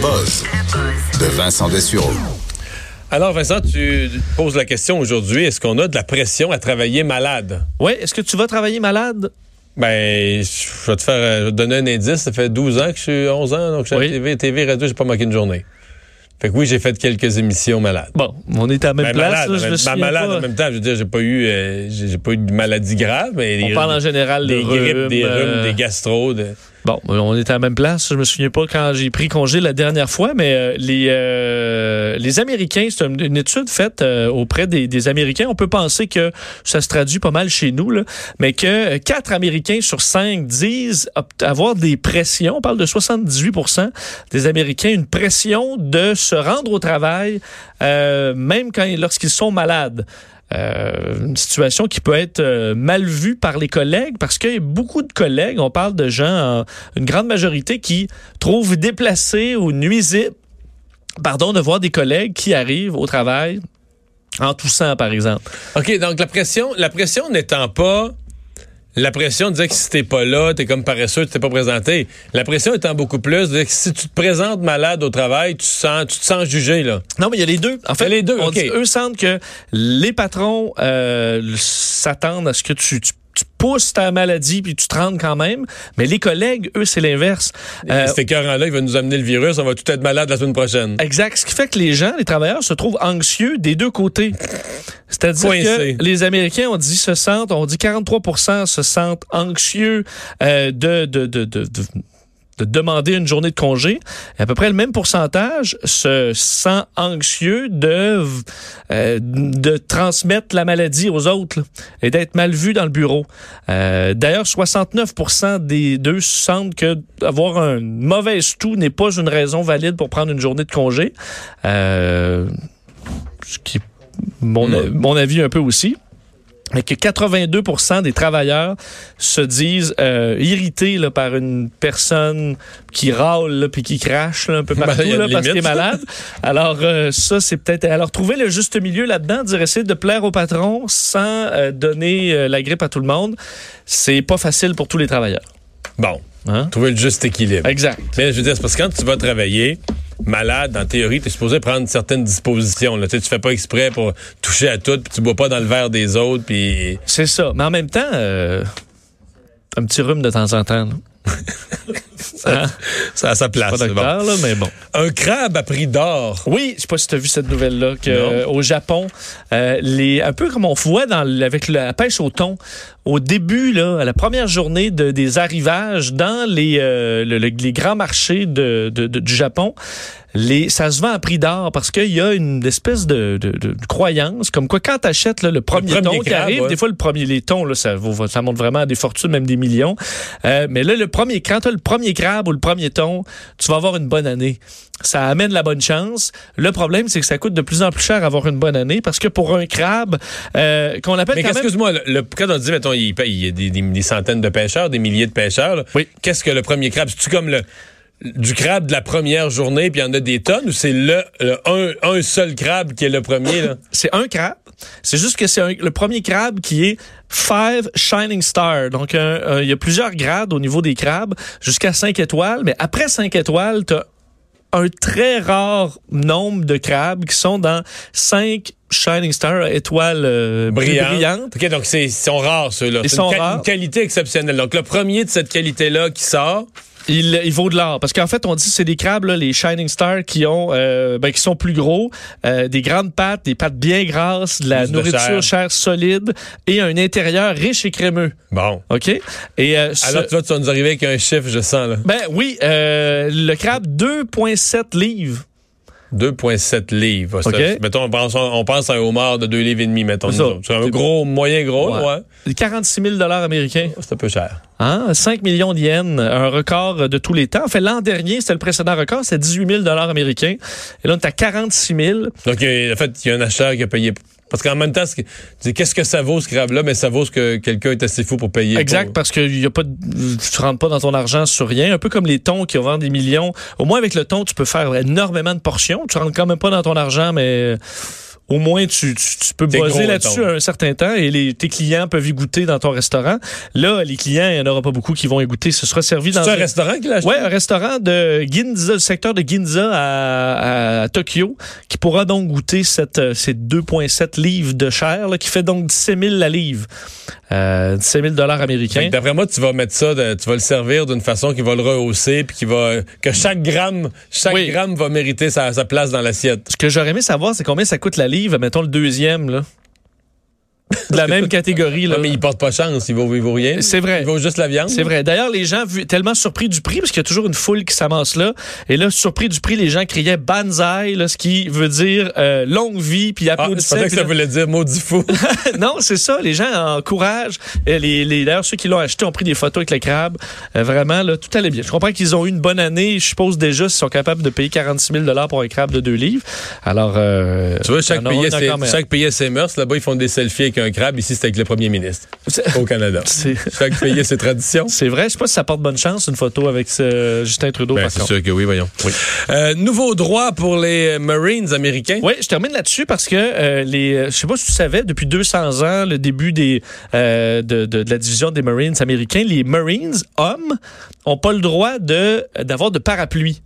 buzz de Vincent Dessureau. Alors, Vincent, tu poses la question aujourd'hui, est-ce qu'on a de la pression à travailler malade? Oui, est-ce que tu vas travailler malade? Ben, je vais te faire, je vais te donner un indice. Ça fait 12 ans que je suis 11 ans, donc je suis Oui. à TV, TV, radio, j'ai pas manqué une journée. Fait que oui, j'ai fait quelques émissions malades. Bon, on est à la même Ben, place. malade, là, je ben, me ben, malade pas. en même temps. Je veux dire, j'ai pas eu, euh, j'ai j'ai pas eu de maladie grave, mais On des- parle en général des de grippes, des rhumes, euh, des gastro. de- Bon, on est à la même place. Je me souviens pas quand j'ai pris congé la dernière fois, mais euh, les euh, les Américains, c'est une, étude faite euh, auprès des, des Américains. On peut penser que ça se traduit pas mal chez nous, là, mais que quatre Américains sur cinq disent avoir des pressions. On parle de 78% des Américains, une pression de se rendre au travail, euh, même quand lorsqu'ils sont malades. Euh, une situation qui peut être euh, mal vue par les collègues parce a beaucoup de collègues, on parle de gens, en- une grande majorité qui trouvent déplacé ou nuisible, pardon, de voir des collègues qui arrivent au travail en toussant, par exemple. OK, donc la pression, la pression n'étant pas la pression de dire que si t'es pas là, t'es comme paresseux, tu t'es pas présenté. La pression étant beaucoup plus de dire que si tu te présentes malade au travail, tu, sens, tu te sens jugé, là. Non, mais il y a les deux. En fait, les deux, on dit- eux sentent que les patrons euh, s'attendent à ce que tu, tu- tu pousses ta maladie puis tu te rendes quand même. Mais les collègues, eux, c'est l'inverse. Euh, Cet écœurant-là, il va nous amener le virus, on va tout être malade la semaine prochaine. Exact. Ce qui fait que les gens, les travailleurs, se trouvent anxieux des deux côtés. C'est-à-dire que les Américains, on dit se sentent, on dit 43% se sentent anxieux euh, de, de, de, de, de- de demander une journée de congé. À peu près le même pourcentage se sent anxieux de, euh, de transmettre la maladie aux autres là, et d'être mal vu dans le bureau. Euh, D'ailleurs, 69% des deux sentent que avoir un mauvais toux n'est pas une raison valide pour prendre une journée de congé. Euh, ce qui mon, Mm. mon avis un peu aussi. Et que 82% des travailleurs se disent euh, irrités là, par une personne qui râle là, puis qui crache là, un peu Ben, partout là, parce qu'elle est malade. Alors euh, ça c'est peut-être alors trouver le juste milieu là-dedans, dire essayer de plaire au patron sans euh, donner la grippe à tout le monde, c'est pas facile pour tous les travailleurs. Bon, Hein? trouver le juste équilibre. Exact. Mais je veux dire, c'est parce que quand tu vas travailler malade, en théorie, tu es supposé prendre certaines dispositions. Là. Tu sais, tu fais pas exprès pour toucher à tout, puis tu bois pas dans le verre des autres, puis... C'est ça. Mais en même temps, euh, un petit rhume de temps en temps. là. Hein? Ça a sa place. Pas c'est bon. docteur, là, mais bon. Un crabe à prix d'or. Oui, je sais pas si tu as vu cette nouvelle-là, euh, au Japon, euh, les, un peu comme on voit dans, avec la pêche au thon, au début, là, à la première journée de, des arrivages dans les, euh, le- le- les grands marchés de, de- de- du Japon, les, ça se vend à prix d'or parce qu'il y a une espèce de, de- de croyance, comme quoi quand tu achètes le premier, premier thon qui crabe, arrive, ouais. des fois le premier les thons, là, ça, ça monte vraiment à des fortunes, même des millions. Euh, mais là, le premier, quand tu as le premier crabe ou le premier thon, tu vas avoir une bonne année. Ça amène la bonne chance. Le problème, c'est que ça coûte de plus en plus cher avoir une bonne année parce que pour un crabe, euh, qu'on appelle Mais excuse-moi, le, le- quand on dit, mettons, il, paye- il y a des, des- des centaines de pêcheurs, des milliers de pêcheurs, là, Oui. qu'est-ce que le premier crabe? C'est-tu comme le du crabe de la première journée, puis il y en a des tonnes, ou c'est le, le- un, un seul crabe qui est le premier? Là? C'est un crabe. C'est juste que c'est un- le premier crabe qui est Five Shining Star. Donc, il y a plusieurs grades au niveau des crabes, jusqu'à 5 étoiles. Mais après 5 étoiles, tu un très rare nombre de crabes qui sont dans 5 Shining Star, étoiles euh, Brillante. brillantes. OK, donc c'est- ils sont rares, ceux-là. Ils sont une, rares. une qualité exceptionnelle. Donc, le premier de cette qualité-là qui sort, Il, il vaut de l'or parce qu'en fait on dit que c'est des crabes là, les Shining Star qui ont euh, ben, qui sont plus gros, euh, des grandes pattes, des pattes bien grasses, de la Plus de nourriture chair. chair solide et un intérieur riche et crémeux. bon. OK? Et euh, ce- Alors, tu vois, tu vas nous arriver avec un chiffre, je sens, là. ben oui, euh, le crabe 2.7 livres. 2,7 livres. Mettons, on pense, on pense à un homard de 2 livres et demi, mettons. C'est un gros, moyen gros, Ouais. ouais. 46 000 dollars américains. C'est un peu cher. Hein? 5 millions de yens, un record de tous les temps. En fait, l'an dernier, c'était le précédent record, c'était 18 000 dollars américains. Et là, on est à 46 000. Donc, en fait, il y a un acheteur qui a payé. Parce qu'en même temps, qu'est-ce que ça vaut ce crabe-là? Mais ça vaut ce que quelqu'un est assez fou pour payer. Exact, pour- parce que y a pas de- tu rentres pas dans ton argent sur rien. Un peu comme les thons qui vendent des millions. Au moins, avec le thon, tu peux faire énormément de portions. Tu rentres quand même pas dans ton argent, mais au moins tu, tu, tu peux bosser là-dessus un certain temps et les, tes clients peuvent y goûter dans ton restaurant. Là, les clients, il n'y en aura pas beaucoup qui vont y goûter. Ce sera servi dans C'est un un- restaurant qui l'a acheté? Ouais, un restaurant de Ginza, le secteur de Ginza à, à Tokyo, qui pourra donc goûter cette, euh, ces 2,7 livres de chair, là, qui fait donc 17 000 la livre. Euh, 17 000 dollars américains. D'après moi, tu vas mettre ça, de- tu vas le servir d'une façon qui va le rehausser, puis qui va que chaque gramme, chaque Oui. gramme va mériter sa, sa place dans l'assiette. Ce que j'aurais aimé savoir, c'est combien ça coûte la livre, mettons le deuxième, là. De la même catégorie, là. Ouais, mais il porte pas chance, il vaut, il vaut rien. C'est vrai. Il vaut juste la viande. C'est vrai. D'ailleurs, les gens tellement surpris du prix, parce qu'il y a toujours une foule qui s'amasse là. Et là, surpris du prix, les gens criaient Banzai, là, ce qui veut dire euh, longue vie, puis Ah, je applaudissaient. pensais que puis ça là- voulait dire maudit fou. non, c'est ça. Les gens encouragent. Les, les, D'ailleurs, ceux qui l'ont acheté ont pris des photos avec le crabe. Euh, vraiment, là, tout allait bien. Je comprends qu'ils ont eu une bonne année. Je suppose déjà s'ils sont capables de payer 46 000 pour un crabe de 2 livres. Alors, euh, tu vois, chaque pays, a ses, chaque pays a ses mœurs. Là-bas, ils font des selfies avec un crabe. Ici, c'est avec le premier ministre au Canada. Chaque pays a ses traditions. c'est vrai. Je sais pas si ça porte bonne chance, une photo avec ce Justin Trudeau. Ben, c'est sûr que oui, voyons. Euh, nouveau droit pour les Marines américains. Oui, je termine là-dessus parce que euh, les, euh, je sais pas si tu savais, depuis 200 ans, le début des euh, de, de- de la division des Marines américains, les Marines hommes ont pas le droit de d'avoir de parapluie.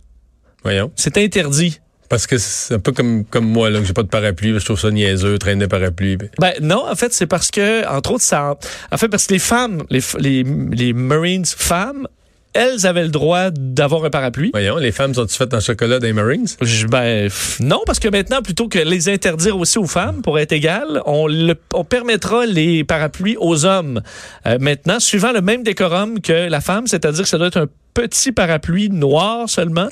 Voyons. C'est interdit. Parce que c'est un peu comme, comme moi, là, que j'ai pas de parapluie. Je trouve ça niaiseux, traîner parapluie. Ben non, en fait, c'est parce que entre autres ça, en fait parce que les femmes, les les, les Marines femmes, elles avaient le droit d'avoir un parapluie. Voyons, les femmes sont-tu faites en chocolat des Marines? Je- ben, non, parce que maintenant, plutôt que les interdire aussi aux femmes pour être égales, on, le- on permettra les parapluies aux hommes. Euh, maintenant, suivant le même décorum que la femme, c'est-à-dire que ça doit être un petit parapluie noir seulement,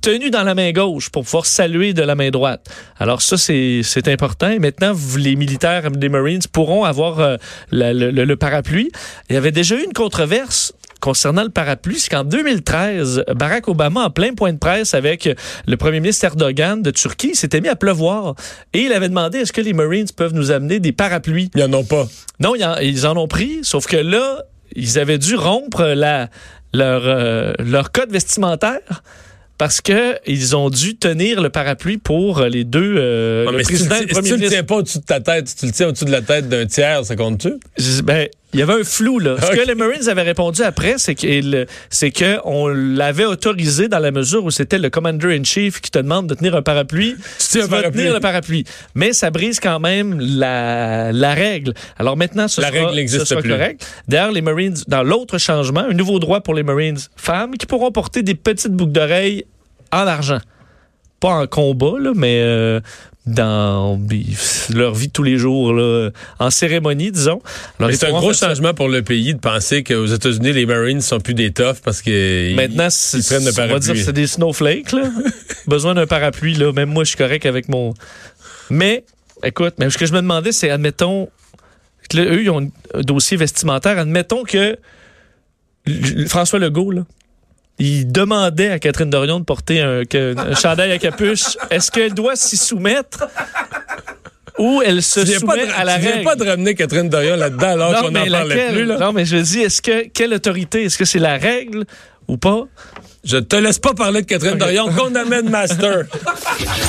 tenu dans la main gauche pour pouvoir saluer de la main droite. Alors ça, c'est important. Et maintenant, les militaires des Marines pourront avoir euh, la- le, le- parapluie. Il y avait déjà eu une controverse concernant le parapluie, c'est qu'en 2013, Barack Obama, en plein point de presse avec le premier ministre Erdogan de Turquie, s'était mis à pleuvoir. Et il avait demandé est-ce que les Marines peuvent nous amener des parapluies? Ils en ont pas. Non, ils en ont pris, sauf que là, ils avaient dû rompre la, leur, euh, leur code vestimentaire. Parce que ils ont dû tenir le parapluie pour les deux, euh, Ouais, le mais si tu, le le si tu tiens pas au-dessus de ta tête, si tu le tiens au-dessus de la tête d'un tiers, ça compte-tu? Ben, il y avait un flou là. Ce que les Marines avaient répondu après, c'est que c'est que on l'avait autorisé dans la mesure où c'était le commander in chief qui te demande de tenir un parapluie. Tu vas parapluie. tenir le parapluie, mais ça brise quand même la, la règle. Alors maintenant, ce La sera, règle ce sera plus. correct. D'ailleurs, les Marines, dans l'autre changement, un nouveau droit pour les Marines femmes qui pourront porter des petites boucles d'oreilles en argent. Pas en combat, là, mais euh, dans leur vie de tous les jours, là, en cérémonie, disons. C'est un gros ça. changement pour le pays de penser qu'aux États-Unis, les Marines sont plus des toughs parce que Maintenant, ils, prennent le on va parapluie. dire que c'est des snowflakes. Là. Besoin d'un parapluie. Là. Même moi, je suis correct avec mon... Mais, écoute, mais ce que je me demandais, c'est, admettons, que là, eux, ils ont un dossier vestimentaire. Admettons que François Legault, là, il demandait à Catherine Dorion de porter un, chandail à capuche. Est-ce qu'elle doit s'y soumettre ou elle se Tu soumet de, à la tu règle? pas de ramener Catherine Dorion là-dedans alors qu'on n'en parlait plus. Là? Non, mais je dis, est-ce que quelle autorité? Est-ce que c'est la règle ou pas? Je te laisse pas parler de Catherine Dorion qu'on amène Master.